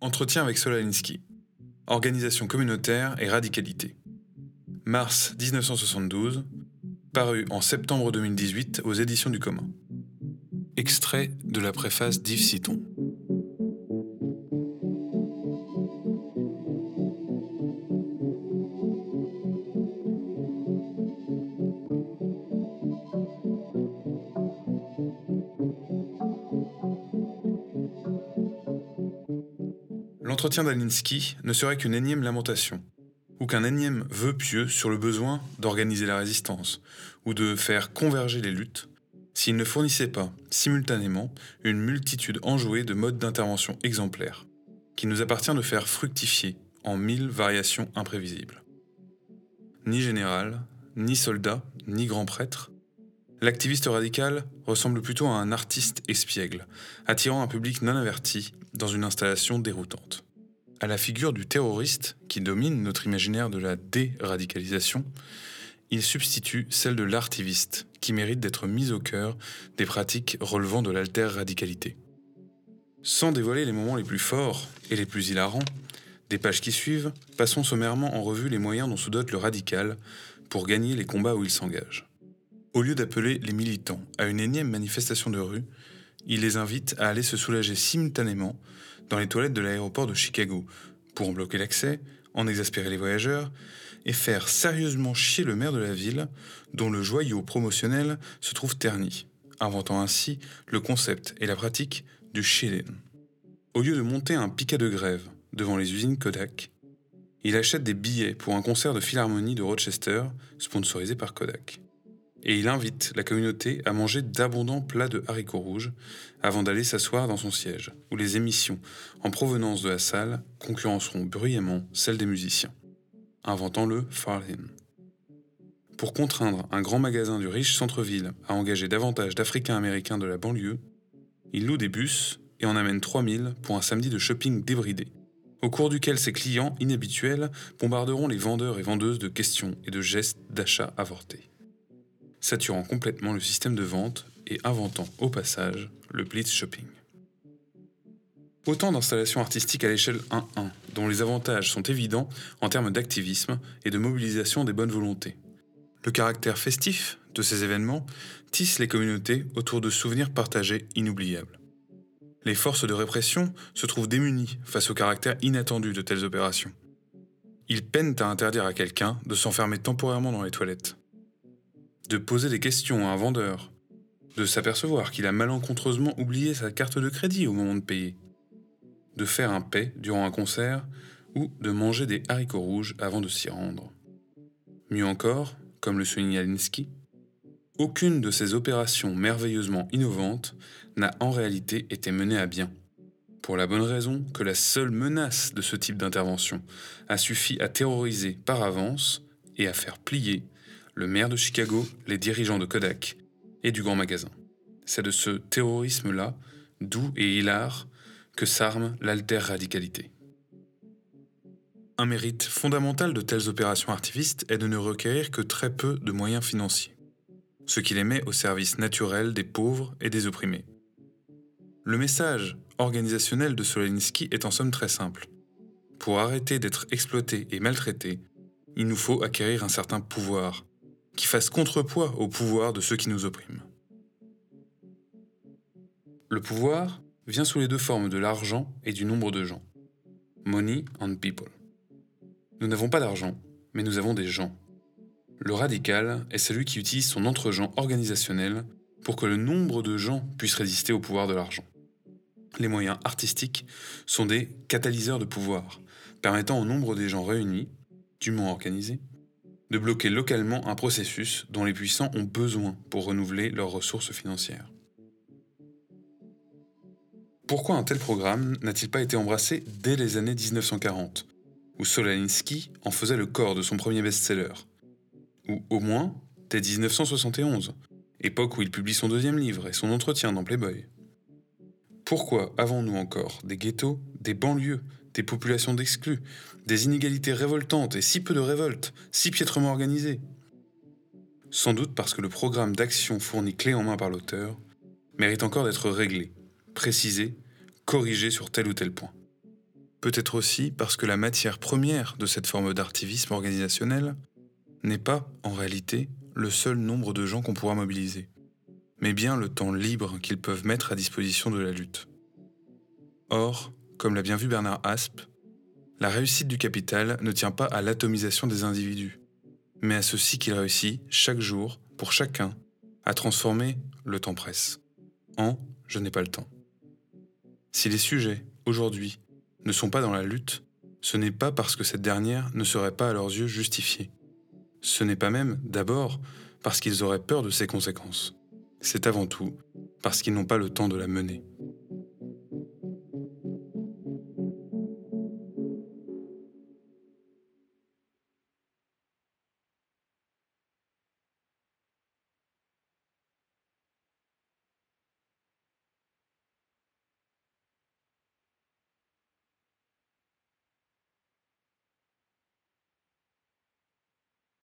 Entretien avec Solaninsky. Organisation communautaire et radicalité. Mars 1972, paru en septembre 2018 aux éditions du commun. Extrait de la préface d'Yves Citon. L'entretien d'Alinsky ne serait qu'une énième lamentation, ou qu'un énième vœu pieux sur le besoin d'organiser la résistance, ou de faire converger les luttes, s'il ne fournissait pas, simultanément, une multitude enjouée de modes d'intervention exemplaires, qu'il nous appartient de faire fructifier en mille variations imprévisibles. Ni général, ni soldat, ni grand prêtre, l'activiste radical ressemble plutôt à un artiste espiègle, attirant un public non averti dans une installation déroutante. À la figure du terroriste qui domine notre imaginaire de la déradicalisation, il substitue celle de l'artiviste qui mérite d'être mise au cœur des pratiques relevant de l'alter-radicalité. Sans dévoiler les moments les plus forts et les plus hilarants, des pages qui suivent, passons sommairement en revue les moyens dont se dote le radical pour gagner les combats où il s'engage. Au lieu d'appeler les militants à une énième manifestation de rue, il les invite à aller se soulager simultanément dans les toilettes de l'aéroport de Chicago pour en bloquer l'accès, en exaspérer les voyageurs et faire sérieusement chier le maire de la ville dont le joyau promotionnel se trouve terni, inventant ainsi le concept et la pratique du chilling. Au lieu de monter un piquet de grève devant les usines Kodak, il achète des billets pour un concert de philharmonie de Rochester sponsorisé par Kodak et il invite la communauté à manger d'abondants plats de haricots rouges avant d'aller s'asseoir dans son siège, où les émissions en provenance de la salle concurrenceront bruyamment celles des musiciens, inventant le Farlin. Pour contraindre un grand magasin du riche centre-ville à engager davantage d'Africains-Américains de la banlieue, il loue des bus et en amène 3000 pour un samedi de shopping débridé, au cours duquel ses clients inhabituels bombarderont les vendeurs et vendeuses de questions et de gestes d'achat avortés saturant complètement le système de vente et inventant au passage le blitz shopping. Autant d'installations artistiques à l'échelle 1-1, dont les avantages sont évidents en termes d'activisme et de mobilisation des bonnes volontés. Le caractère festif de ces événements tisse les communautés autour de souvenirs partagés inoubliables. Les forces de répression se trouvent démunies face au caractère inattendu de telles opérations. Ils peinent à interdire à quelqu'un de s'enfermer temporairement dans les toilettes de poser des questions à un vendeur, de s'apercevoir qu'il a malencontreusement oublié sa carte de crédit au moment de payer, de faire un paix durant un concert ou de manger des haricots rouges avant de s'y rendre. Mieux encore, comme le souligne Alinsky, aucune de ces opérations merveilleusement innovantes n'a en réalité été menée à bien, pour la bonne raison que la seule menace de ce type d'intervention a suffi à terroriser par avance et à faire plier le maire de Chicago, les dirigeants de Kodak et du grand magasin. C'est de ce terrorisme-là, doux et hilar, que s'arme l'alter-radicalité. Un mérite fondamental de telles opérations artivistes est de ne requérir que très peu de moyens financiers, ce qui les met au service naturel des pauvres et des opprimés. Le message organisationnel de Solensky est en somme très simple. Pour arrêter d'être exploité et maltraité, il nous faut acquérir un certain pouvoir, qui fasse contrepoids au pouvoir de ceux qui nous oppriment. Le pouvoir vient sous les deux formes de l'argent et du nombre de gens. Money and people. Nous n'avons pas d'argent, mais nous avons des gens. Le radical est celui qui utilise son entre-gens organisationnel pour que le nombre de gens puisse résister au pouvoir de l'argent. Les moyens artistiques sont des catalyseurs de pouvoir, permettant au nombre des gens réunis, dûment organisés, de bloquer localement un processus dont les puissants ont besoin pour renouveler leurs ressources financières. Pourquoi un tel programme n'a-t-il pas été embrassé dès les années 1940, où Solaninsky en faisait le corps de son premier best-seller Ou au moins dès 1971, époque où il publie son deuxième livre et son entretien dans Playboy? Pourquoi avons-nous encore des ghettos, des banlieues, des populations d'exclus, des inégalités révoltantes et si peu de révoltes, si piètrement organisées. Sans doute parce que le programme d'action fourni clé en main par l'auteur mérite encore d'être réglé, précisé, corrigé sur tel ou tel point. peut-être aussi parce que la matière première de cette forme d'artivisme organisationnel n'est pas, en réalité, le seul nombre de gens qu'on pourra mobiliser, mais bien le temps libre qu'ils peuvent mettre à disposition de la lutte. Or, comme l'a bien vu Bernard Asp, la réussite du capital ne tient pas à l'atomisation des individus, mais à ceci qu'il réussit chaque jour, pour chacun, à transformer le temps presse en je n'ai pas le temps. Si les sujets, aujourd'hui, ne sont pas dans la lutte, ce n'est pas parce que cette dernière ne serait pas à leurs yeux justifiée. Ce n'est pas même, d'abord, parce qu'ils auraient peur de ses conséquences. C'est avant tout parce qu'ils n'ont pas le temps de la mener.